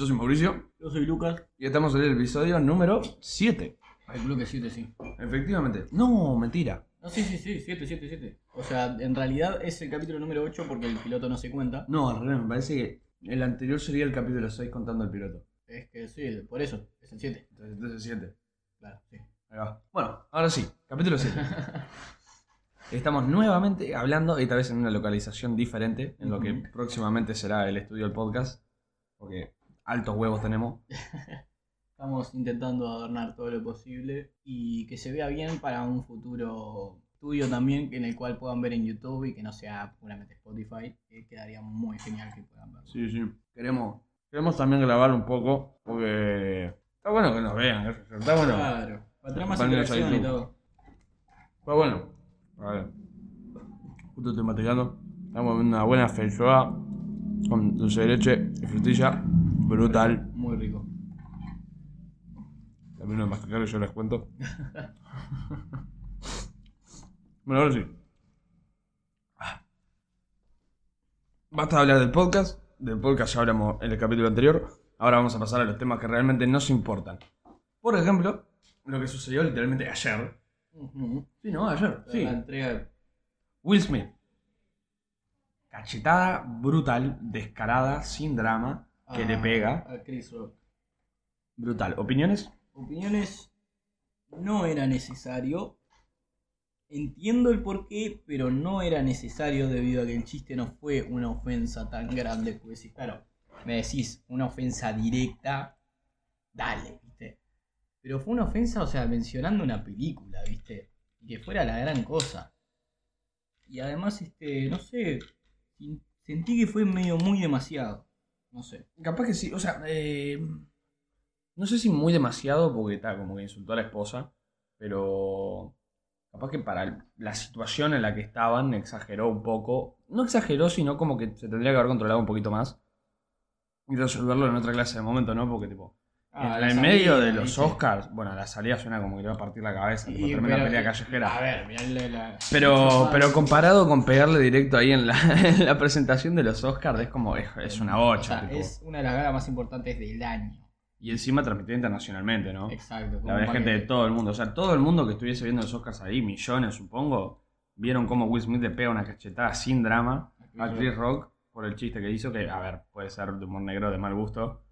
yo soy Mauricio Yo soy Lucas. y estamos en el episodio número 7. El bloque 7, sí. Efectivamente. No, mentira. No, sí, sí, sí, 7, 7, 7. O sea, en realidad es el capítulo número 8 porque el piloto no se cuenta. No, al revés, me parece que el anterior sería el capítulo 6 contando el piloto. Es que sí, por eso, es el 7. Entonces, entonces 7. Claro, sí. Ahí va. Bueno, ahora sí, capítulo 7. Estamos nuevamente hablando, esta vez en una localización diferente, en lo que próximamente será el estudio del podcast. Porque altos huevos tenemos. Estamos intentando adornar todo lo posible y que se vea bien para un futuro estudio también en el cual puedan ver en YouTube y que no sea puramente Spotify. que quedaría muy genial que puedan verlo. Sí, sí. Queremos, queremos también grabar un poco, porque está bueno que nos vean. Está bueno. Claro, para tener más interacción y todo. Está bueno. A ver. Justo estoy. Estamos en una buena feijoa con dulce de leche y frutilla. Brutal. Muy rico. Termino de masticar y yo les cuento. bueno, ahora sí. Basta de hablar del podcast. Del podcast ya hablamos en el capítulo anterior. Ahora vamos a pasar a los temas que realmente nos importan. Por ejemplo, lo que sucedió literalmente ayer. Sí, ¿no? Ayer. Sí. La entrega Will Smith. Cachetada brutal, descarada, sin drama, que a- le pega. A Chris Rock. Brutal. ¿Opiniones? Opiniones no era necesario. Entiendo el porqué, pero no era necesario debido a que el chiste no fue una ofensa tan grande. Pues sí, claro, me decís una ofensa directa, dale, ¿viste? Pero fue una ofensa, o sea, mencionando una película, ¿viste? Y que fuera la gran cosa. Y además, este, no sé, sentí que fue medio muy demasiado. No sé. Capaz que sí, o sea, eh, no sé si muy demasiado porque está como que insultó a la esposa, pero capaz que para la situación en la que estaban exageró un poco. No exageró, sino como que se tendría que haber controlado un poquito más y resolverlo en otra clase de momento, ¿no? Porque tipo, Ah, en, la en medio de los. Oscars, bueno, la salida suena como que le va a partir la cabeza, Y, pero, pelea callejera. A ver, mirá la- Pero, pero comparado con pegarle directo ahí en la, en la presentación de los Oscars, es como, es, es una O bocha. sea, es una de las galas más importantes del año. Y encima transmitida internacionalmente, ¿no? Exacto. La verdad, gente de todo el mundo. O sea, todo el mundo que estuviese viendo los Oscars ahí, millones supongo, vieron cómo Will Smith le pega una cachetada sin drama a Chris Rock por el chiste que hizo, que, a ver, puede ser de humor negro de mal gusto.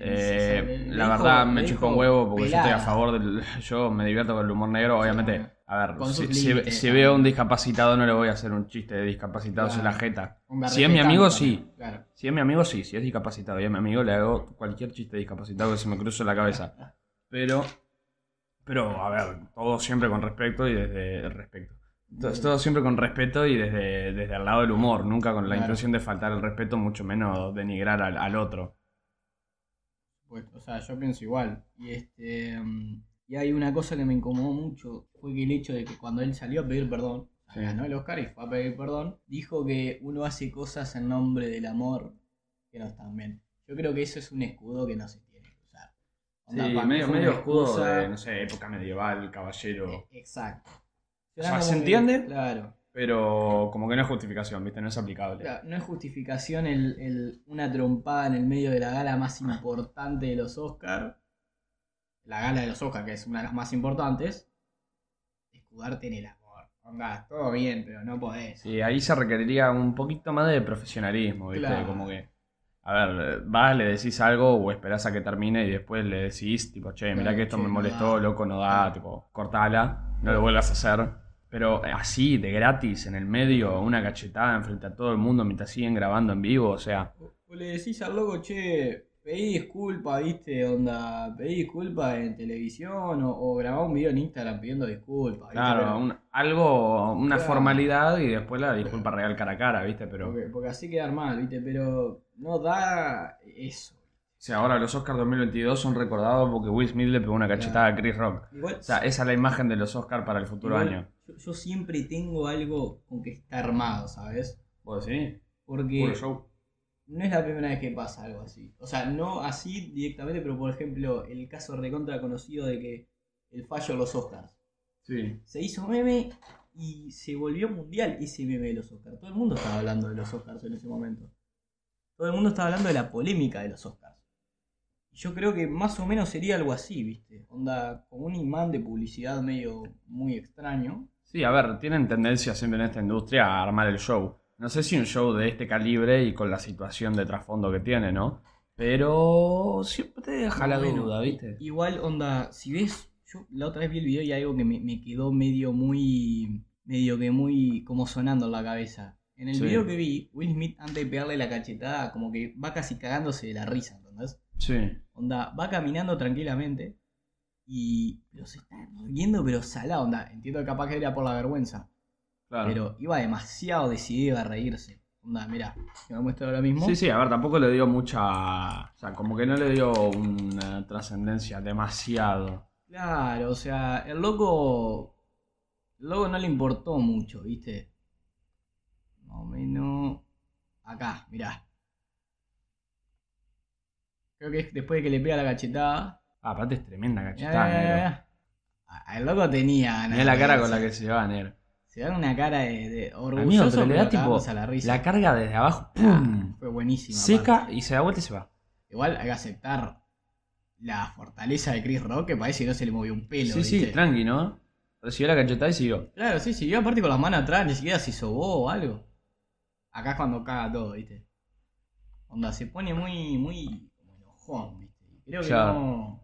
Se- Eh, se- la dijo- verdad me dijo un huevo porque yo estoy a favor del... Yo me divierto con el humor negro, obviamente. A ver, Con si, veo a un discapacitado no le voy a hacer un chiste de discapacitados en la Claro. jeta. Si es mi amigo, también, sí. Claro. Si es mi amigo, sí. Si es discapacitado y es mi amigo, le hago cualquier chiste discapacitado que se me cruce la cabeza. Pero, pero, a ver, todo siempre con respeto y desde el respeto. Todo, todo siempre con respeto y desde, desde el lado del humor, nunca con la Claro. intención de faltar el respeto, mucho menos denigrar al, al otro. Pues, o sea, yo pienso igual. Y este mm, y hay una cosa que me incomodó mucho, fue que el hecho de que cuando él salió a pedir perdón, Sí. ganó el Oscar y fue a pedir perdón, dijo que uno hace cosas en nombre del amor que no están bien. Yo creo que eso es un escudo que no se tiene que usar. Onda, Sí, medio, medio escudo excusa- de, no sé, época medieval, caballero. Eh, Exacto. O sea, ¿se que- entiende? Claro. Pero como que no es justificación, ¿viste? No es aplicable. Claro, No es justificación el, el- una trompada en el medio de la gala más importante de los Oscars. La gala de los Oscars, que es una de las más importantes. Escudarte en el amor. Onda, todo bien, pero no podés. Sí, ahí se requeriría un poquito más de profesionalismo, ¿viste? Claro. Como que, a ver, vas, le decís algo o esperás a que termine y después le decís, tipo, che, mirá Claro, que esto che, me molestó, loco, no da, tipo, cortala, no lo vuelvas a hacer. Pero así, de gratis, en el medio, una cachetada enfrente a todo el mundo mientras siguen grabando en vivo, o sea, O, le decís al loco, che, pedí disculpa, viste, onda, pedí disculpa en televisión o, o grabá un video en Instagram pidiendo disculpas. ¿viste? claro, un- algo, una Claro. formalidad y después la disculpa real cara a cara, ¿viste? Pero, porque, porque así quedar mal, viste, pero no da eso. o sea, ahora los Oscars 2022 son recordados porque Will Smith le pegó una cachetada a Chris Rock. Igual, O sea, esa es la imagen de los Oscars para el futuro igual, año. Yo, yo siempre tengo algo con que está armado, ¿sabes? ¿Vos decís? Porque Puro show. no es la primera vez que pasa algo así. O sea, no así directamente, pero por ejemplo, el caso recontra conocido de que el fallo de los Oscars. Sí. Se hizo meme y se volvió mundial ese meme de los Oscars. Todo el mundo estaba hablando de los Oscars en ese momento. todo el mundo estaba hablando de la polémica de los Oscars. Y Yo creo que más o menos sería algo así, ¿viste? Onda, con un imán de publicidad medio muy extraño. Sí, a ver, tienen tendencia siempre en esta industria a armar el show. No sé si un show de este calibre y con la situación de trasfondo que tiene, ¿no? Pero siempre te deja la Bueno, duda, ¿viste? Igual, onda, si ves, yo la otra vez vi el video y algo que me, me quedó medio muy, medio que muy como sonando en la cabeza. En el Sí. video que vi, Will Smith antes de pegarle la cachetada, como que va casi cagándose de la risa, ¿entendés? Sí. Onda, va caminando tranquilamente y pero se está riendo, pero salado, onda. Entiendo que capaz que era por la vergüenza, Claro. pero iba demasiado decidido a reírse. Onda, mira, me muestro ahora mismo. Sí, sí, a ver, tampoco le dio mucha. O sea, como que no le dio una trascendencia demasiado. Claro, o sea, el loco. El loco no le importó mucho, ¿viste? Más o menos. Acá, mirá. Creo que es después de que le pega la cachetada. Ah, aparte es tremenda cachetada, mirá, negro. El loco tenía Mirá la cara con la que se va, negro. Se da una cara de, de orgulloso, Amigo, pero le da tipo. a la risa. La carga desde abajo, Ah, ¡pum! fue buenísima. Seca aparte. y se da vuelta y se va. Igual hay que aceptar la fortaleza de Chris Rock, que parece que no se le movió un pelo. Sí, sí, ¿viste? tranqui, ¿no? Recibió la cachetada y siguió. Claro, sí, siguió aparte con las manos atrás, ni siquiera se sobó o algo. Acá es cuando caga todo, ¿viste? Onda, se pone muy, muy como enojón, ¿viste? Creo que Claro. no.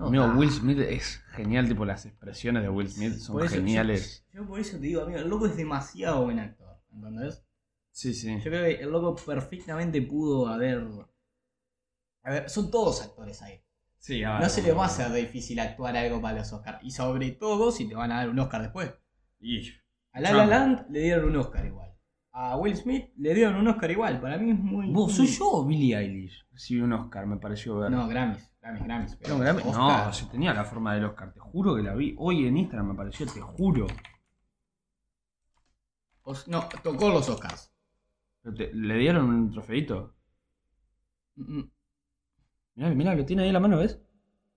No Amigo. Will Smith es genial, tipo las expresiones de Will Smith son geniales. Yo, yo por eso te digo, amigo, el loco es demasiado buen actor, ¿entendés? Sí, sí. Yo creo que el loco perfectamente pudo haber. A ver, son todos actores ahí. Sí, a ver, No se le va a hacer difícil actuar algo para los Oscars. Y sobre todo si te van a dar un Oscar después. Y- A La. Land le dieron un Oscar igual. A Will Smith le dieron un Oscar igual. Para mí es muy. ¿Vos, soy yo o Billie Eilish? Recibí un Oscar, me pareció ver. No, Grammys. Grammys, Grammys. pero No, Grammy- no, si tenía la forma del Oscar, te juro que la vi. Hoy en Instagram me apareció, te juro. Os- No, tocó los Oscars. Pero te- ¿Le dieron un trofeito? Mm, mm. Mirá, mirá, lo tiene ahí en la mano, ¿ves?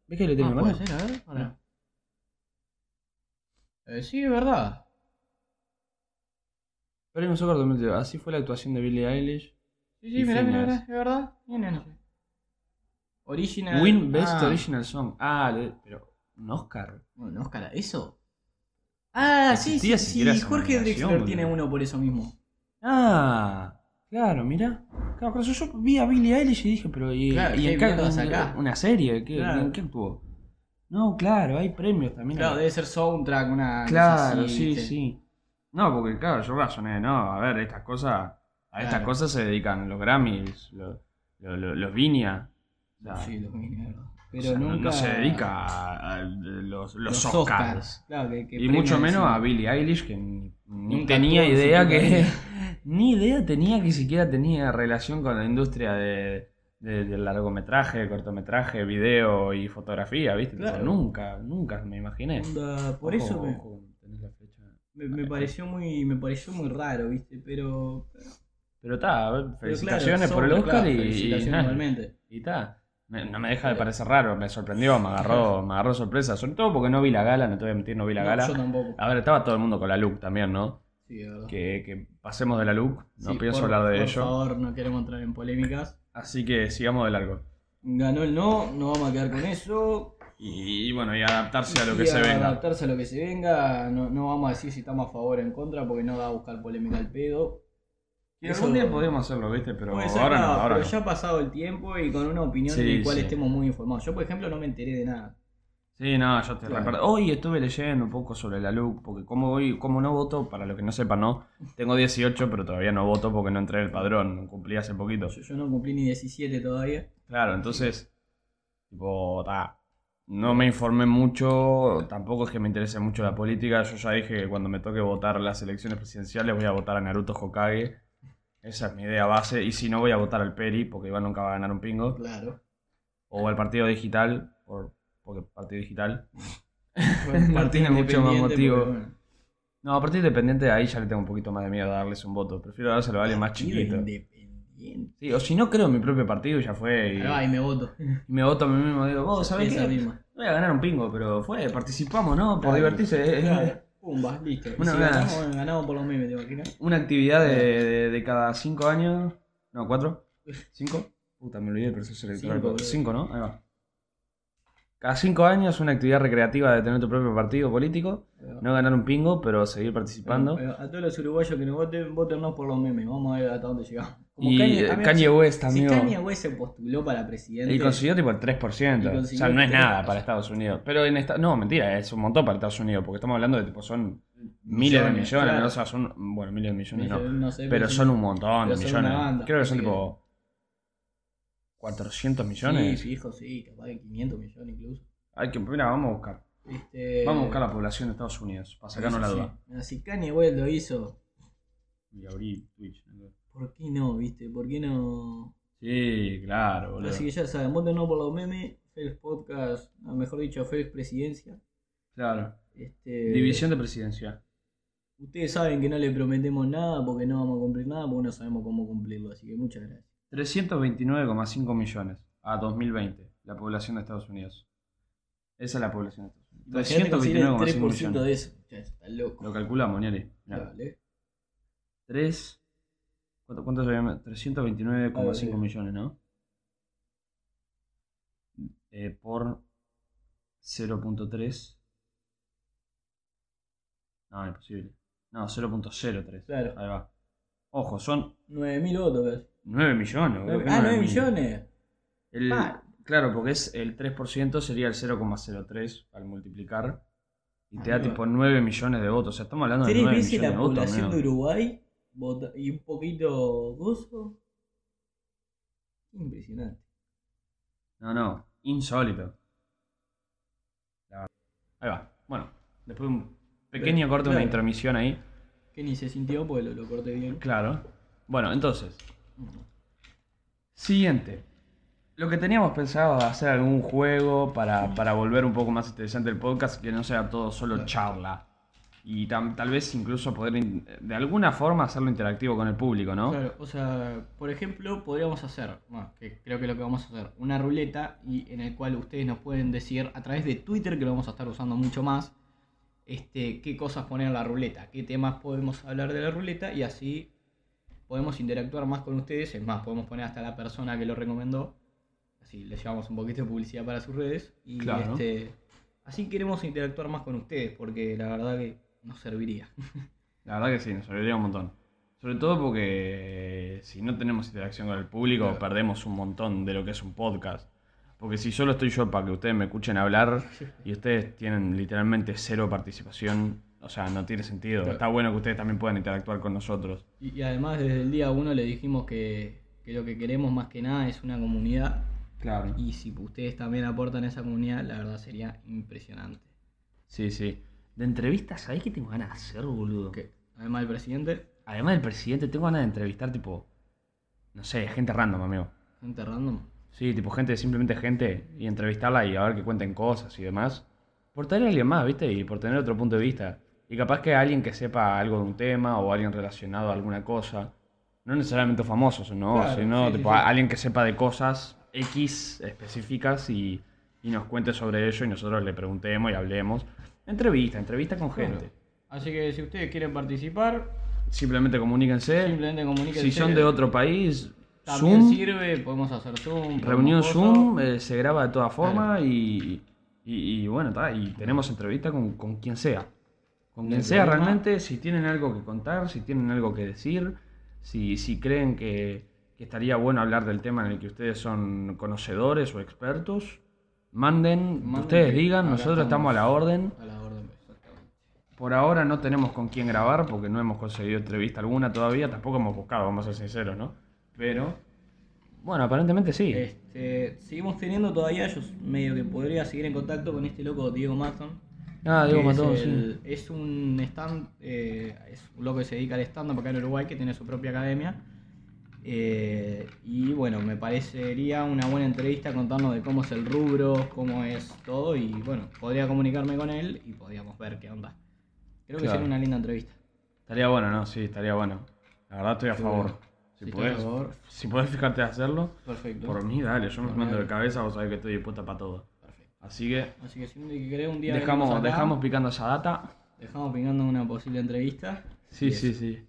¿Ves que lo tiene Ah, en la mano? ser, a ver. Eh, sí, es verdad. Premios Oscar 2022. Así fue la actuación de Billie Eilish. Sí, Y sí, mirá, mirá, mirá, es verdad. Miren. Original. Win Best ah. Original Song. Ah, le- pero un Oscar. Bueno, Oscar, ¿eso? Ah, sí, sí, Existía sí. esa Jorge nominación, Drexler boludo. tiene uno por eso mismo. Ah, claro, mirá. Claro, por eso yo vi a Billie Eilish y dije, pero ¿y, Claro, y ¿qué una serie? ¿Qué, Claro. ¿En qué actuó? No, claro, hay premios también. Claro, debe ser soundtrack, una. Claro, así, sí, ¿viste? sí. No, porque claro, yo razoné, no, a ver, estas cosas, a estas cosas se dedican los Grammys, los, los, los- Sí, los o Pero sea, nunca. no, se dedica a, a los, los, Oscars. Claro, que, que Y mucho menos a Billie Eilish, que ni, tenía idea que. ni idea tenía que siquiera tenía relación con la industria de, de- del largometraje, cortometraje, video y fotografía, ¿viste? Claro. nunca, nunca me imaginé. Onda, por Ojo, eso me, ojo, tenés la fecha. Me, me pareció muy me pareció muy raro, ¿viste? Pero. Pero está, felicitaciones claro, por el Oscar claro, y, igualmente. y. Me- No me deja de parecer raro, me sorprendió, me agarró, me agarró sorpresa, sobre todo porque no vi la gala, no te voy a mentir, no vi la No, gala. yo tampoco. A ver, estaba todo el mundo con la look también, ¿no? Sí, de verdad. Que, que pasemos de la look, no Sí, pienso por- hablar de por ello. favor, no queremos entrar en polémicas. Así que sigamos de largo. Ganó el no, no vamos a quedar con eso. Y, bueno, y adaptarse a lo que se venga. Adaptarse a lo que se venga. No, no vamos a decir si estamos a favor o en contra porque no va a buscar polémica al pedo. Y Eso- algún día podríamos hacerlo, ¿viste? Pero ahora no, ahora pero no. ya ha pasado el tiempo y con una opinión Sí, de la cual sí. estemos muy informados. Yo, por ejemplo, no me enteré de nada. Sí, no, yo te Claro. recuerdo. Hoy estuve leyendo un poco sobre la look, porque como hoy, como no voto, para los que no sepan, no, tengo 18, pero todavía no voto porque no entré en el padrón, cumplí hace poquito. Yo, yo no cumplí ni 17 todavía. Claro, entonces, tipo, ta, no me informé mucho, tampoco es que me interese mucho la política, yo ya dije que cuando me toque votar las elecciones presidenciales voy a votar a Naruto Hokage, esa es mi idea base, y si no voy a votar al Peri, porque igual nunca va a ganar un pingo, Claro. o al Partido Digital, por, porque Partido Digital. Partido tiene mucho más motivo. porque, bueno, No, a Partido Independiente ahí ya le tengo un poquito más de miedo a darles un voto, prefiero dárselo a alguien más chiquito. Sí, o si no creo en mi propio partido ya fue, y, va, y me voto. y me voto a mí mismo, digo, vos, ¿sabés qué? misma. Voy a ganar un pingo, pero fue, participamos, ¿no? Por Claro. divertirse. Claro. Pumba, listo. Si ganamos, bueno, ganamos por los memes, ¿te imaginas? Una actividad de, de- de cada cinco años, no, cuatro, ¿Cinco? Puta, me olvidé del proceso electoral. Cinco. Cinco, ¿no? Ahí va. Cada cinco años una actividad recreativa de tener tu propio partido político. No ganar un pingo, pero seguir participando. Pero A todos los uruguayos que nos voten, votennos por los memes. Vamos a ver hasta dónde llegamos. Como Y Kanye- eh, amigo, Kanye si- West, Si amigo. Kanye West se postuló para presidente. Y consiguió tipo el 3%. Y O sea, no es nada 3%. para Estados Unidos. Pero en esta... No, mentira, es un montón para Estados Unidos. Porque estamos hablando de tipo, son miles de millones. O sea, son. Bueno, miles de millones no. No sé, Pero son un montón de millones. Creo que son tipo. 400 Sí, millones. fijo, sí, capaz de 500 millones incluso. Hay que, mira, vamos a buscar. Este, Vamos a buscar la población de Estados Unidos. Para sacarnos la sí, duda. sí. Si Kanye West lo hizo, Y abrí Twitch. ¿no? ¿por qué no, viste? ¿Por qué no? Sí, claro, boludo. Así que ya saben, votennos por los memes, Félix Podcast, no, mejor dicho, Félix Presidencia. Claro. Este, División de presidencia. Ustedes saben que no le prometemos nada porque no vamos a cumplir nada porque no sabemos cómo cumplirlo, así que muchas gracias. 329,5 millones a 2020. La población de Estados Unidos. Esa es la población de Estados Unidos. Imagínate conseguir el 329,5 3% millones. de eso. Está loco. Lo calculamos, Nieri. Mirá. Dale. 3. ¿Cuánto, cuánto se 329,5 Ah, millones, ¿no? Eh, por 0.3. No, imposible. No, 0.03. Claro. Ahí va. Ojo, son 9.000 votos, ¿ves? 9 millones. ¿qué Ah, 9 mil? millones. El- Ah. Claro, porque es el 3% sería el 0,03 al multiplicar. Y te da no. tipo 9 millones de votos. O sea, estamos hablando de Tres 9 veces millones la de votos. población de Uruguay vota- y un poquito gozo. Impresionante. No, no, insólito. Ahí va. Bueno, después de un pequeño corte, una Claro. intermisión ahí. Que ni se sintió porque lo, lo corté bien. Claro. Bueno, entonces, siguiente. Lo que teníamos pensado de hacer algún juego para, para volver un poco más interesante el podcast, que no sea todo solo charla. Y tam- tal vez incluso poder in- de alguna forma hacerlo interactivo con el público, ¿no? Claro, o sea, por ejemplo, podríamos hacer, bueno, que creo que lo que vamos a hacer, una ruleta y en el cual ustedes nos pueden decir a través de Twitter, que lo vamos a estar usando mucho más, este, qué cosas poner en la ruleta, qué temas podemos hablar de la ruleta y así podemos interactuar más con ustedes. Es más, podemos poner hasta la persona que lo recomendó, así le llevamos un poquito de publicidad para sus redes y Claro. este, así queremos interactuar más con ustedes porque la verdad que nos serviría. La verdad que sí, nos serviría un montón. Sobre todo porque si no tenemos interacción con el público, Claro. perdemos un montón de lo que es un podcast. Porque si solo estoy yo para que ustedes me escuchen hablar y ustedes tienen literalmente cero participación, o sea, no tiene sentido. Está bueno que ustedes también puedan interactuar con nosotros. Y, y además desde el día uno le dijimos que, que lo que queremos más que nada es una comunidad Claro. y si ustedes también aportan a esa comunidad, la verdad sería impresionante. Sí, sí. De entrevistas, ¿sabés qué tengo ganas de hacer, boludo? Además el presidente, Además del presidente, tengo ganas de entrevistar, tipo, no sé, gente random, amigo. gente random, Sí, tipo gente, simplemente gente, y entrevistarla y a ver que cuenten cosas y demás. Por tener a alguien más, ¿viste? Y por tener otro punto de vista. Y capaz que alguien que sepa algo de un tema o alguien relacionado a alguna cosa. No necesariamente famosos, ¿no? Claro, Sino sí, tipo, sí. alguien que sepa de cosas X específicas y, y nos cuente sobre ello y nosotros le preguntemos y hablemos. Entrevista, entrevista con gente. Claro. Así que si ustedes quieren participar, Simplemente comuníquense. simplemente comuníquense. si son de otro país, también Zoom. sirve, podemos hacer Zoom. Reunión. Zoom, eh, se graba de todas formas y, y, y bueno, y tenemos entrevista con, con quien sea. Con quien sea problema. realmente, si tienen algo que contar, si tienen algo que decir, si, si creen que, que estaría bueno hablar del tema en el que ustedes son conocedores o expertos, manden, Manden ustedes digan, nosotros estamos a la orden. A la orden, exactamente. Por ahora no tenemos con quién grabar porque no hemos conseguido entrevista alguna todavía, tampoco hemos buscado, vamos a ser sinceros, ¿no? Pero, bueno, aparentemente sí. Este, seguimos teniendo todavía, yo medio que podría seguir en contacto con este loco Diego Matton. Ah, Diego es Matón, el- sí. Es un stand, eh, es un loco que se dedica al stand-up acá en Uruguay, que tiene su propia academia. Eh, y bueno, me parecería una buena entrevista contarnos de cómo es el rubro, cómo es todo. Y bueno, podría comunicarme con él y podríamos ver qué onda. Creo que Claro. sería una linda entrevista. Estaría bueno, ¿no? Sí, estaría bueno. La verdad estoy a Sí, favor. Si Sí, podés, está a favor. si podés fijarte a hacerlo, Perfecto. por mí dale, yo me mando de cabeza, vos sabés que estoy dispuesta para todo. Así que Así que si un día querés un día dejamos, venimos acá, dejamos picando esa data. dejamos pingando una posible entrevista. Sí, sí, sí.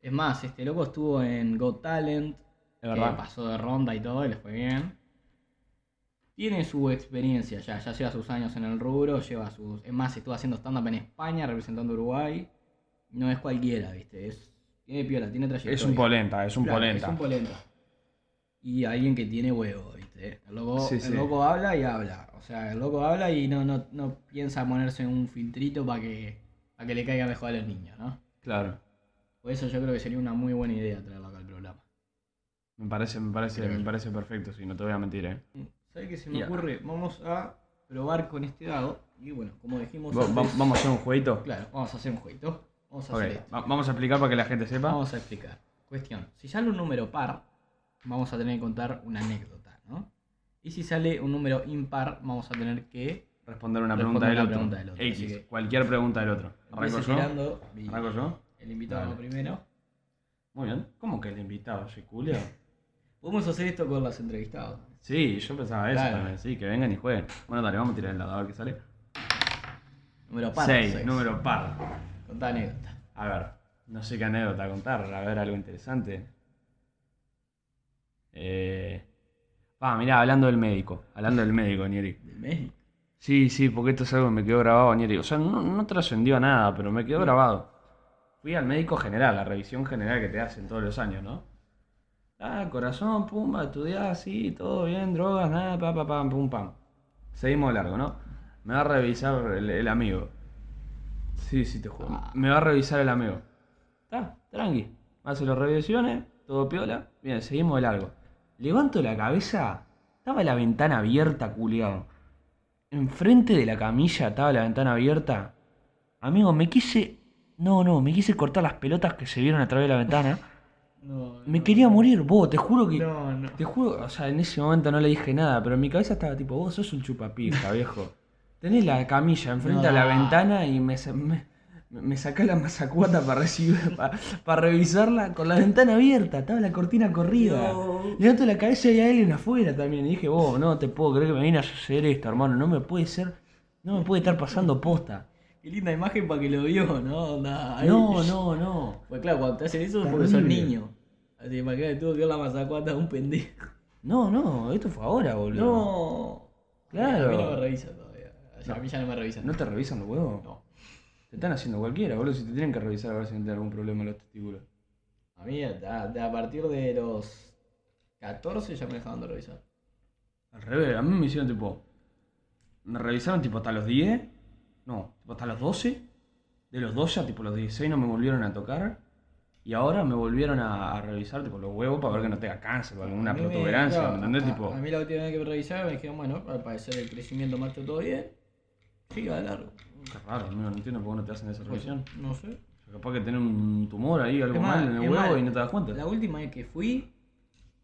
Es más, este loco estuvo en Got Talent. Es verdad. que pasó de ronda y todo, y le fue bien. Tiene su experiencia ya, ya lleva sus años en el rubro, lleva sus... Es más, estuvo haciendo stand-up en España, representando a Uruguay. No es cualquiera, ¿viste? Es, tiene piola, tiene trayectoria. Es un polenta, es un Claro, polenta. Es un polenta. Y alguien que tiene huevo, ¿viste? El loco, Sí, el sí. loco habla y habla. O sea, el loco habla y no, no, no piensa ponerse un filtrito para que, para que le caiga mejor a los niños, ¿no? Claro. Por eso yo creo que sería una muy buena idea traerlo acá al programa. Me parece, me parece, Creo me yo. parece perfecto, sí, no te voy a mentir, eh. ¿Sabes qué se me ocurre? Vamos a probar con este dado. Y bueno, como dijimos Va- va- antes, vamos a hacer un jueguito. Claro, vamos a hacer un jueguito. Vamos a hacer esto. va- vamos a explicar para que la gente sepa. Vamos a explicar. Cuestión. Si sale un número par, vamos a tener que contar una anécdota. Y si sale un número impar, vamos a tener que... Responder una pregunta del otro. pregunta del otro, X, que- cualquier pregunta del otro. ¿Arranco yo? ¿Arranco yo? el invitado Dale. primero. Muy bien. ¿Cómo que el invitado? ¿Soy Julio? Podemos hacer esto con los entrevistados. Sí, yo pensaba eso Claro. también. Sí, que vengan y jueguen. Bueno, dale, vamos a tirar el lado a ver qué sale. Número par. 6, seis. número par. Contá anécdota. A ver, no sé qué anécdota contar. A ver, algo interesante. Ah, mirá, hablando del médico. Hablando del médico, Nieri. Del México. Sí, sí, porque esto es algo que me quedó grabado, Nieri. O sea, no, no trascendió a nada, pero me quedó grabado. Fui al médico general, la revisión general que te hacen todos los años, ¿no? Ah, corazón, pumba, estudiar, sí, todo bien, drogas, nada, pa, pa, pam, pum, pam. Seguimos de largo, ¿no? Me va a revisar el, el amigo. Sí, sí, te juro. Me va a revisar el amigo. Está, tranqui. Hace las revisiones, todo piola. Bien, seguimos de largo. Levanto la cabeza, estaba la ventana abierta, culiao. Enfrente de la camilla estaba la ventana abierta. Amigo, me quise. No, no, me quise cortar las pelotas que se vieron a través de la ventana. No, Me no, quería no. morir, vos, te juro que. No, no. Te juro, o sea, en ese momento no le dije nada, pero en mi cabeza estaba tipo, vos sos un chupapija, viejo. Tenés la camilla enfrente a la ventana y me, me sacá la masacuata para recibir, para, revisarla con la ventana abierta, estaba la cortina corrida. No. Levanto la cabeza y hay alguien afuera también. Y dije, vos, no te puedo creer que me viene a suceder esto, hermano. No me puede ser, no me puede estar pasando posta. Qué linda imagen para que lo vio, ¿no? Ahí- No, no, no. Pues claro, cuando te hacen eso es porque sos Terrible. niño. Así que para que tuvo que ver la mazacuata de un pendejo. No, no, esto fue ahora, boludo. No. Claro. A mí no me revisa todavía. O sea, A mí ya no me revisan. ¿No te revisan los huevos? No. Te están haciendo cualquiera, boludo. Si te tienen que revisar a ver si no tienen algún problema en los testículos. A mí de a partir de los 14 ya me dejaban de revisar. Al revés, a mí me hicieron tipo. Me revisaron tipo hasta los 10. No, tipo hasta los 12. De los 12 a tipo los 16 no me volvieron a tocar. Y ahora me volvieron a, a revisar tipo los huevos para ver que no tenga cáncer o alguna A mí me- protuberancia, claro, ¿me entendés? A, tipo. a mí la última vez que me revisaron me dijeron, bueno, al parecer el crecimiento macho todo bien. Siga de largo. Qué raro, amigo, no entiendo por qué no te hacen esa revisión. No sé. Capaz que tenés un tumor ahí, algo Es más, mal en el es huevo más, y no te das cuenta. La última vez que fui,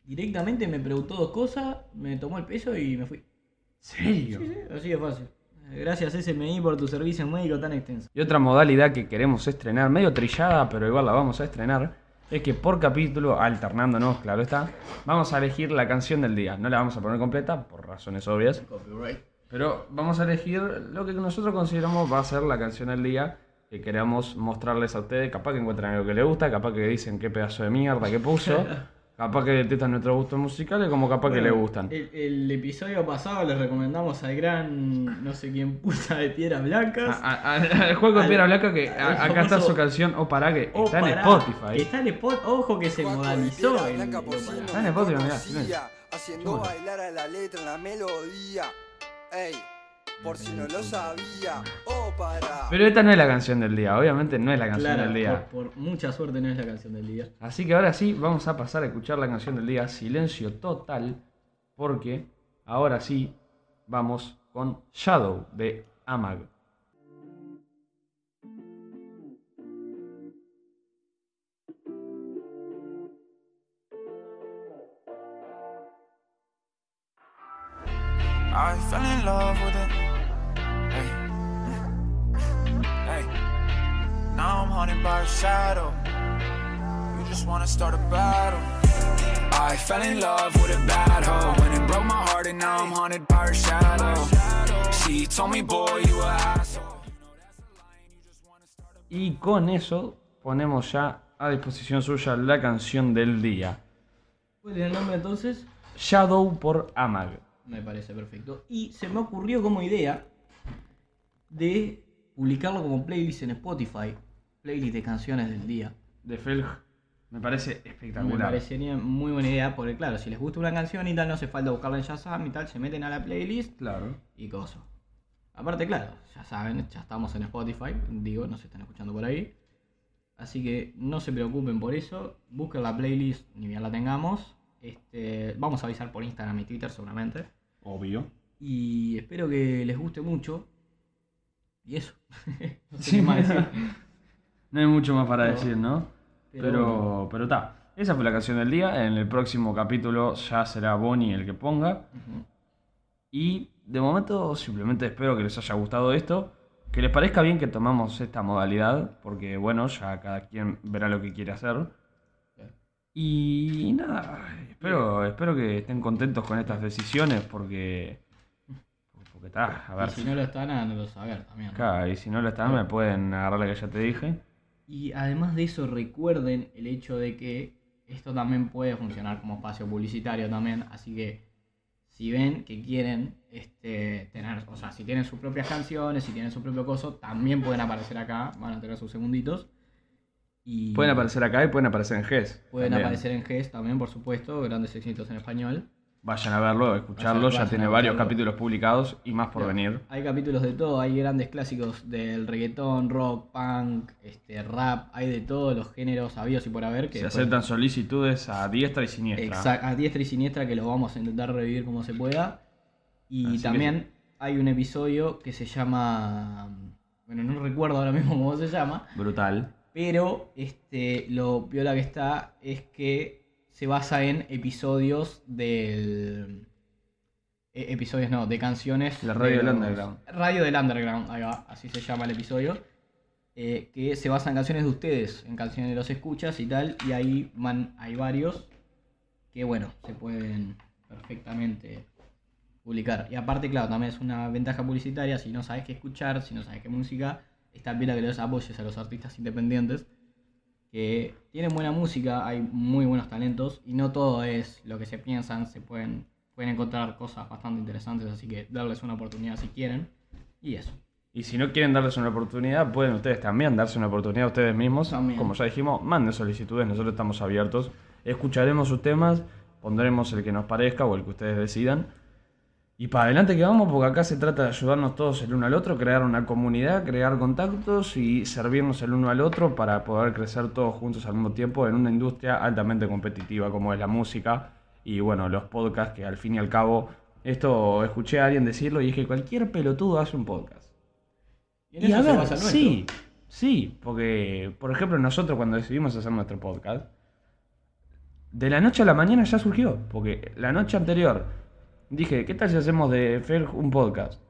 directamente me preguntó dos cosas, me tomó el peso y me fui. ¿Serio? Sí, sí, así de fácil. Gracias SMI por tu servicio médico tan extenso. Y otra modalidad que queremos estrenar, medio trillada, pero igual la vamos a estrenar, es que por capítulo, alternándonos, claro está, vamos a elegir la canción del día. No la vamos a poner completa, por razones obvias, Copyright. Pero vamos a elegir lo que nosotros consideramos va a ser la canción del día que queremos mostrarles a ustedes. Capaz que encuentran algo que les gusta, capaz que dicen qué pedazo de mierda que puso, capaz que detestan nuestros gustos musicales, como capaz que les gustan. El, el episodio pasado les recomendamos al gran no sé quién puta de piedras blancas. Al juego de Al- Piedra Blanca que a- acá está su canción O para que Oh, está en pará, Spotify. Está en Spotify. Ojo que se el, el- Está en Spotify, mirá. Haciendo bailar a la letra, la melodía. Ey, por si no lo sabía. Oh, para. Pero esta no es la canción del día, obviamente no es la canción Claro, del día. por, por mucha suerte no es la canción del día. Así que ahora sí, vamos a pasar a escuchar la canción del día, silencio total, porque ahora sí vamos con Shadow de Amag. Fell in love with a bad hoe. When it broke my heart, and now I'm haunted by her shadow. She told me, boy, you a asshole. Y con eso ponemos ya a disposición suya la canción del día. ¿Cuál es el nombre entonces? Shadow por Amag. Me parece perfecto. Y se me ocurrió como idea de publicarlo como playlist en Spotify. Playlist de canciones del día. De Felg. Me parece Me espectacular. parecería muy buena idea porque claro, si les gusta una canción y tal, no hace falta buscarla en Shazam y tal, se meten a la playlist Claro. y cosas. Aparte, claro, ya saben, ya estamos en Spotify, digo, nos están escuchando por ahí. Así que no se preocupen por eso, busquen la playlist, ni bien la tengamos. Este, vamos a avisar por Instagram y Twitter seguramente. Obvio. Y espero que les guste mucho. Y eso. no sé Sí, más decir. No hay mucho más para decir, ¿no? Pero Pero, está. Esa fue la canción del día. En el próximo capítulo ya será Bonnie el que ponga. Ujú. Y de momento simplemente espero que les haya gustado esto. Que les parezca bien que tomamos esta modalidad. Porque bueno, ya cada quien verá lo que quiere hacer. Claro. Y nada, espero, espero que estén contentos con estas decisiones. Porque... Porque está, a ver. Y si no lo están, háganlo saber también. Acá, y si no lo están, me pueden agarrar la que ya te dije. Y además de eso, recuerden el hecho de que esto también puede funcionar como espacio publicitario también. Así que si ven que quieren este, tener, o sea, si tienen sus propias canciones, si tienen su propio coso, también pueden aparecer acá, van a tener sus segunditos. Y Pueden aparecer acá y pueden aparecer en GES. pueden también. aparecer en GES también, por supuesto, grandes éxitos en español. Vayan a verlo, a escucharlo. Vayan- ya vayan tiene varios capítulos publicados y más por venir. Hay capítulos de todo, hay grandes clásicos del reggaetón, rock, punk, este, rap, hay de todos los géneros habidos y por haber que Se después- aceptan solicitudes a diestra y siniestra. Exact- a diestra y siniestra que lo vamos a intentar revivir como se pueda. Y Así que también hay un episodio que se llama. Bueno, no recuerdo ahora mismo cómo se llama. Brutal. Pero este, lo piola que está es que se basa en episodios del. eh, episodios no, de canciones. La radio de del underground. Radio del Underground, ahí va, así se llama el episodio. eh, que se basa en canciones de ustedes, en canciones de los escuchas y tal. Y ahí van, hay varios que, bueno, se pueden perfectamente publicar. Y aparte, claro, también es una ventaja publicitaria. Si no sabes qué escuchar, si no sabes qué música, está bien que los apoyes a los artistas independientes que tienen buena música, hay muy buenos talentos y no todo es lo que se piensan, se pueden, pueden encontrar cosas bastante interesantes, así que darles una oportunidad si quieren. Y eso. Y si no quieren darles una oportunidad, pueden ustedes también darse una oportunidad a ustedes mismos. También. Como ya dijimos, manden solicitudes, nosotros estamos abiertos. Escucharemos sus temas, pondremos el que nos parezca o el que ustedes decidan. Y para adelante que vamos, porque acá se trata de ayudarnos todos el uno al otro, crear una comunidad, crear contactos y servirnos el uno al otro para poder crecer todos juntos al mismo tiempo en una industria altamente competitiva como es la música y bueno, los podcasts que al fin y al cabo, esto escuché a alguien decirlo y es que cualquier pelotudo hace un podcast. Y en Y eso a se ver, basa sí, sí, porque por ejemplo nosotros cuando decidimos hacer nuestro podcast, de la noche a la mañana ya surgió, porque la noche anterior dije, ¿qué tal si hacemos de Fer un podcast?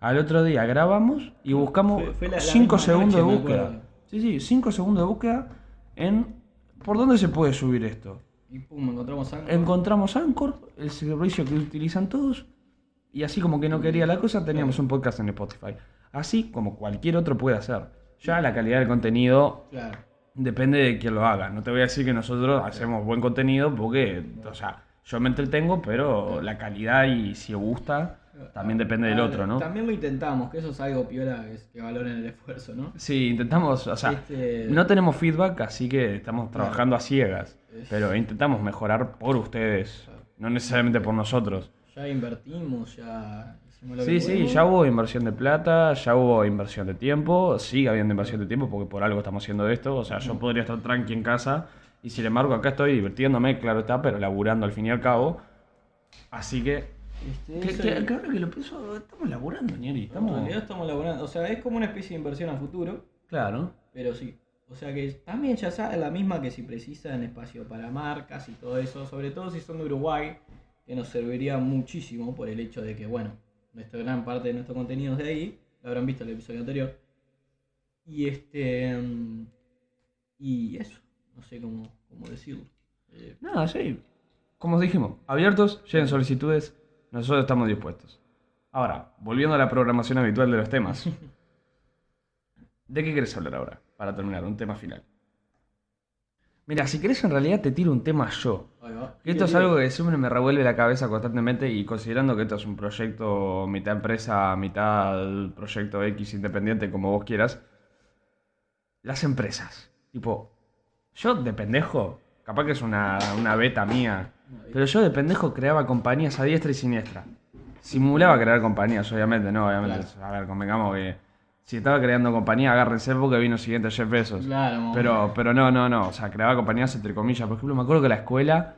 Al otro día grabamos y buscamos Fue- fue la- la 5 misma segundos de búsqueda. Sí, sí, 5 segundos de búsqueda en ¿por dónde se puede subir esto? Y pum, encontramos algo. Encontramos Anchor, el servicio que utilizan todos, y así como que no quería la cosa, teníamos un podcast en Spotify. Así como cualquier otro puede hacer. Ya la calidad del contenido Claro. depende de quién lo haga. No te voy a decir que nosotros hacemos buen contenido porque, o sea, yo me entretengo, pero la calidad y si gusta también depende del Ah, otro, ¿no? También lo intentamos, que eso es algo piola, que, que valoren el esfuerzo, ¿no? Sí, intentamos, o sea, Este- no tenemos feedback, así que estamos trabajando a ciegas, Es- pero intentamos mejorar por ustedes, no necesariamente por nosotros. Ya invertimos, ya hicimos lo Sí, que sí, pudimos. ya hubo inversión de plata, ya hubo inversión de tiempo, sigue habiendo inversión de tiempo porque por algo estamos haciendo esto. O sea, yo podría estar tranqui en casa y sin embargo acá estoy divirtiéndome, claro está, pero laburando al fin y al cabo. Así que, Este, que, que- y- que ahora que lo pienso, estamos laburando, Nieri. En Estamos... realidad estamos laburando, o sea, es como una especie de inversión a futuro, Claro. pero sí. O sea que también ya sea la misma que si precisan espacio para marcas y todo eso, sobre todo si son de Uruguay, que nos serviría muchísimo por el hecho de que, bueno, nuestra gran parte de nuestro contenido es de ahí, lo habrán visto en el episodio anterior. Y este. mm, Y eso, no sé cómo, cómo decirlo. Eh, Nada, sí. Como dijimos, abiertos, lleven solicitudes, nosotros estamos dispuestos. Ahora, volviendo a la programación habitual de los temas. ¿De qué quieres hablar ahora? Para terminar, un tema final. Mira, si querés en realidad te tiro un tema yo. Va. Esto es algo que siempre me revuelve la cabeza constantemente y considerando que esto es un proyecto mitad empresa, mitad proyecto X independiente, como vos quieras. Las empresas. Tipo, yo de pendejo, capaz que es una, una beta mía, pero yo de pendejo creaba compañías a diestra y siniestra. Simulaba crear compañías, obviamente, no, obviamente. A ver, convengamos que si estaba creando compañía, agárrense porque vino el siguiente Jeff Bezos. Claro, Pero, pero no, no, no. O sea, creaba compañías entre comillas. Por ejemplo, me acuerdo que en la escuela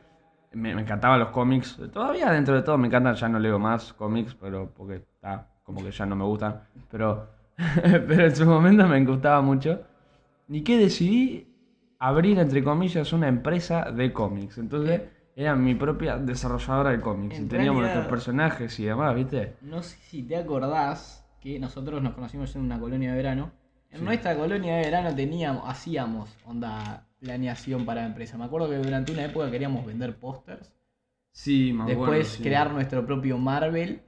me, me encantaban los cómics. Todavía dentro de todo me encantan, ya no leo más cómics, pero porque está, como que ya no me gustan. Pero, pero en su momento me gustaba mucho. Y que decidí abrir, entre comillas, una empresa de cómics. Entonces, era mi propia desarrolladora de cómics. En y teníamos realidad- nuestros personajes y demás, ¿viste? No sé si te acordás que nosotros nos conocimos en una colonia de verano. En Sí. nuestra colonia de verano teníamos, hacíamos onda planeación para la empresa. Me acuerdo que durante una época queríamos vender pósters. Sí, me acuerdo, Después sí. crear nuestro propio Marvel.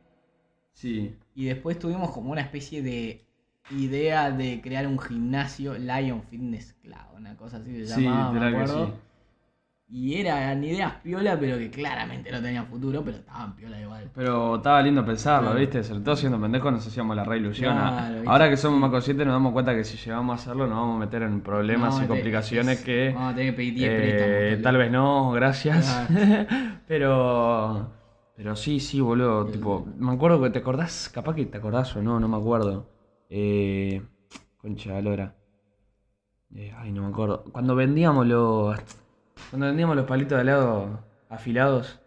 Sí. Y después tuvimos como una especie de idea de crear un gimnasio, Lion Fitness Club, una cosa así se Sí, llamaba, me literal que acuerdo. sí. Y eran ideas piola, pero que claramente no tenían futuro, pero estaban piola igual. Pero estaba lindo pensarlo, Claro. ¿viste? Sobre todo siendo pendejos nos hacíamos la re ilusión. Claro, ¿viste? Ahora que somos más conscientes nos damos cuenta que si llegamos a hacerlo nos vamos a meter en problemas No, y complicaciones es- que Vamos a tener que pedir 10 eh, préstamos. tal vez no, gracias. pero pero sí, sí, boludo. Tipo, me acuerdo que te acordás, capaz que te acordás o no, no me acuerdo. Eh, concha de lora. Eh, ay, no me acuerdo. Cuando vendíamos los cuando vendíamos los palitos de helado afilados.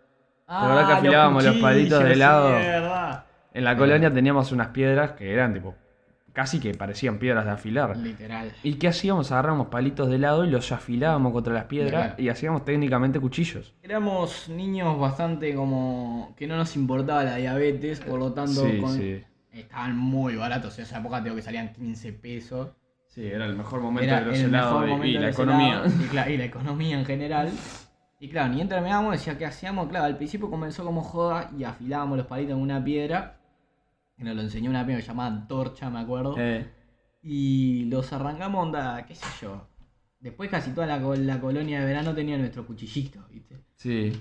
Ah, verdad que afilábamos los palitos de helado? Sí. En la colonia teníamos unas piedras que eran tipo, casi que parecían piedras de afilar. Literal. ¿Y qué hacíamos? Agarrábamos palitos de helado y los afilábamos contra las piedras y hacíamos técnicamente cuchillos. Éramos niños bastante como que no nos importaba la diabetes, por lo tanto Sí, con- sí. Estaban muy baratos. En esa época tengo que salían 15 pesos. Sí, era el mejor momento Era de los el helados y- y, la economía. Y, la economía en general. Y claro, ni terminábamos, decía que hacíamos, claro, al principio comenzó como joda y afilábamos los palitos en una piedra. Que nos lo enseñó una piedra que llamaban antorcha, me acuerdo. Eh, Y los arrancamos, onda, qué sé yo. Después casi toda la, la colonia de verano tenía nuestro cuchillito, ¿viste? sí,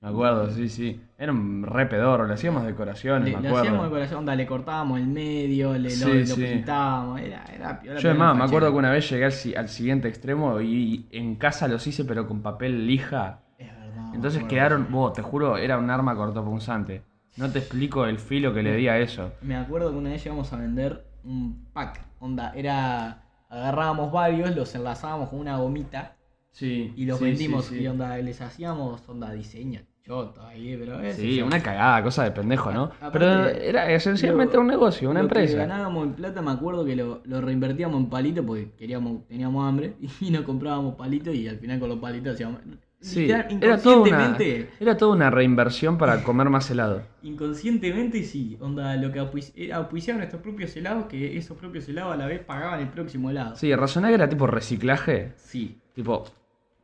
me acuerdo, sí, sí. Era un re pedorro, le hacíamos decoraciones, Le, me le acuerdo. hacíamos decoración, onda, le cortábamos el medio, le, lo, Sí, lo pintábamos, era, era piola, Yo además me acuerdo que una vez llegué al, al siguiente extremo y en casa los hice pero con papel lija. Es verdad. Entonces quedaron, vos, te juro, era un arma cortopunzante. No te explico el filo que le di a eso. Me acuerdo que una vez llegamos a vender un pack, onda, era, agarrábamos varios, los enlazábamos con una gomita Sí. y los sí, vendimos sí, sí. y onda, les hacíamos, onda, diseño choto ahí, pero eso Sí, una cagada, cosa de pendejo, ¿no? A- Pero era esencialmente lo- un negocio, una lo que empresa. ganábamos en plata, me acuerdo que lo, lo reinvertíamos en palitos porque queríamos, teníamos hambre y nos comprábamos palitos y al final con los palitos hacíamos. Sí, era toda, una, inconscientemente, era toda una reinversión para comer más helado. inconscientemente sí, onda, lo que era auspiciar nuestros propios helados, que esos propios helados a la vez pagaban el próximo helado. Sí, razonar era tipo reciclaje. Sí, Tipo,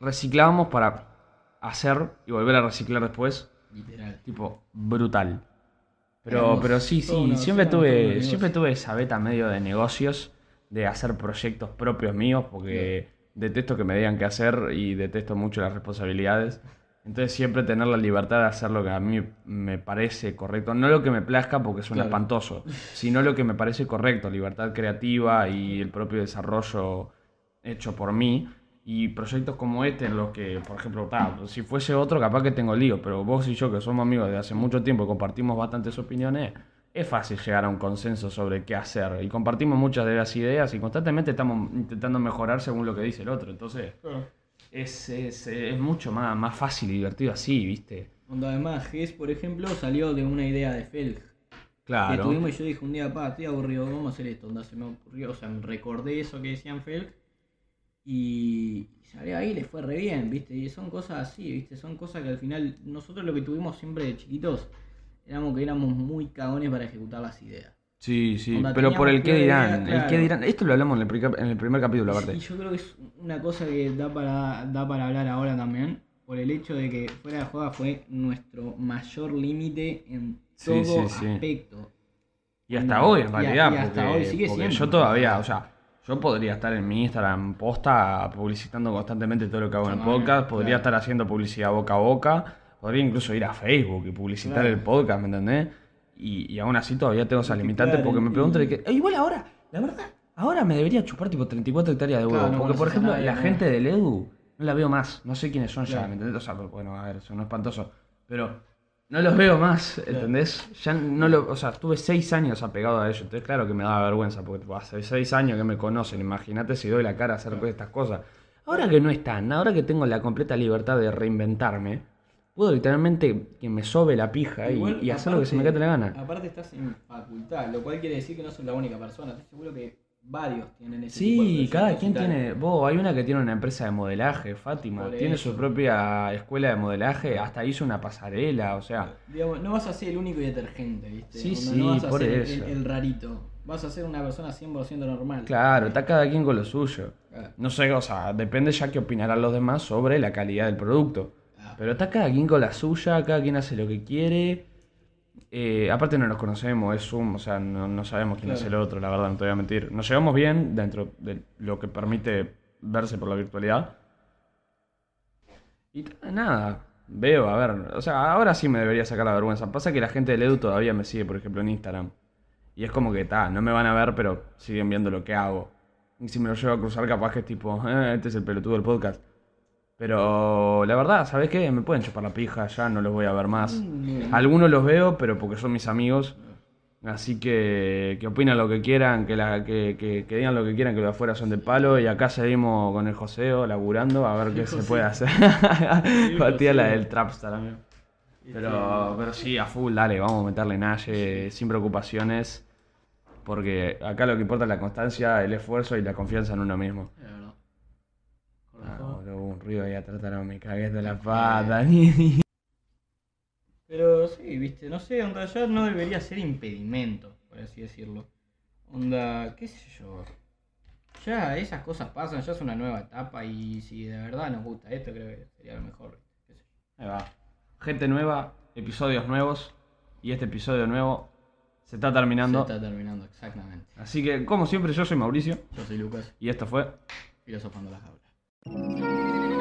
reciclábamos para hacer y volver a reciclar después. literal. Tipo, brutal. Pero, Éramos pero sí, sí, siempre tuve, siempre tuve esa beta medio de negocios, de hacer proyectos propios míos, porque detesto que me digan qué hacer y detesto mucho las responsabilidades. Entonces siempre tener la libertad de hacer lo que a mí me parece correcto, no lo que me plazca porque suena Claro. espantoso, sino lo que me parece correcto, libertad creativa y el propio desarrollo hecho por mí. Y proyectos como este, en los que, por ejemplo, si fuese otro, capaz que tengo lío, pero vos y yo, que somos amigos de hace mucho tiempo y compartimos bastantes opiniones, es fácil llegar a un consenso sobre qué hacer. Y compartimos muchas de las ideas y constantemente estamos intentando mejorar según lo que dice el otro. Entonces, es, es, es mucho más, más fácil y divertido así, ¿viste? Onda, además, Gess, por ejemplo, salió de una idea de Felg. Que Claro. tuvimos y yo dije un día, pa, estoy aburrido, vamos a hacer esto. Onda, se me ocurrió, o sea, me recordé eso que decían Felg. Y salió ahí, le fue re bien, ¿viste? Y son cosas así, ¿viste? Son cosas que al final, nosotros lo que tuvimos siempre de chiquitos, éramos que éramos muy cagones para ejecutar las ideas. Sí, sí, pero por el qué dirán, idea, el qué dirán. Esto lo hablamos en el, primer- en el primer capítulo, aparte. Y yo creo que es una cosa que da para, da para hablar ahora también, por el hecho de que fuera de juega fue nuestro mayor límite en Sí, todo sí, sí. aspecto. Y hasta hoy, en y realidad, y hasta porque, hoy sigue porque siendo. yo todavía, o sea, Yo podría estar en mi Instagram posta publicitando constantemente todo lo que hago en el podcast, podría estar haciendo publicidad boca a boca, podría incluso ir a Facebook y publicitar Claro. el podcast, ¿me entendés? Y, y aún así todavía tengo esas limitantes Claro, porque me y- pregunto de que... eh, igual ahora, la verdad, ahora me debería chupar tipo 34 hectáreas de huevo. Claro, no porque por ejemplo, nadie, la ¿no? gente del Edu no la veo más, no sé quiénes son ya. ¿me entendés? O sea, bueno, a ver, son espantosos, pero no los veo más, ¿entendés? Ya no lo, o sea, estuve seis años apegado a ellos, entonces claro que me daba vergüenza, porque tipo, hace seis años que me conocen, imagínate si doy la cara a hacer estas cosas. Ahora que no están, ahora que tengo la completa libertad de reinventarme, puedo literalmente que me sobe la pija y hacer lo que se me cante la gana. Aparte estás en facultad, lo cual quiere decir que no sos la única persona. Estoy seguro que varios tienen ese tipo de Sí, cada quien tiene. Vos, hay una que tiene una empresa de modelaje, Fátima. Por Tiene eso. su propia escuela de modelaje, hasta hizo una pasarela, o sea. Digamos, no vas a ser el único detergente, ¿viste? Sí, sí, no vas a por ser el- eso. El, el rarito. Vas a ser una persona 100% normal. Claro, está cada quien con lo suyo. No sé, o sea, depende ya qué opinarán los demás sobre la calidad del producto. Ah. Pero está cada quien con la suya, cada quien hace lo que quiere. Eh, aparte no nos conocemos, es Zoom, o sea, no, no sabemos quién Claro. es el otro, la verdad, no te voy a mentir. Nos llevamos bien dentro de lo que permite verse por la virtualidad. Y nada, veo, a ver, o sea, ahora sí me debería sacar la vergüenza. Pasa que la gente del Edu todavía me sigue, por ejemplo, en Instagram. Y es como que, está, no me van a ver, pero siguen viendo lo que hago. Y si me lo llevo a cruzar, capaz que es tipo, "Eh, este es el pelotudo del podcast. Pero la verdad, ¿sabes qué? Me pueden chupar la pija, ya no los voy a ver más. Mm, Algunos los veo, pero porque son mis amigos. Así que que opinen lo que quieran, que, la, que, que- que digan lo que quieran, que los de afuera son de palo. Y acá seguimos con el joseo, laburando, a ver qué se puede hacer. Batía la del Trapstar, amigo. Pero, pero sí, a full, dale, vamos a meterle Naye sin preocupaciones. Porque acá lo que importa es la constancia, el esfuerzo y la confianza en uno mismo. Ruido ahí atrás, no me cagué de la pata. ni- Pero sí, viste, no sé, onda, ya no debería ser impedimento, por así decirlo. Onda, qué sé yo. Ya esas cosas pasan, ya es una nueva etapa y si de verdad nos gusta esto, creo que sería lo mejor. qué sé yo. Ahí va. Gente nueva, episodios nuevos. Y este episodio nuevo se está Se terminando. está terminando, exactamente. Así que, como siempre, yo soy Mauricio. Yo soy Lucas, Y esto fue filosofando la Música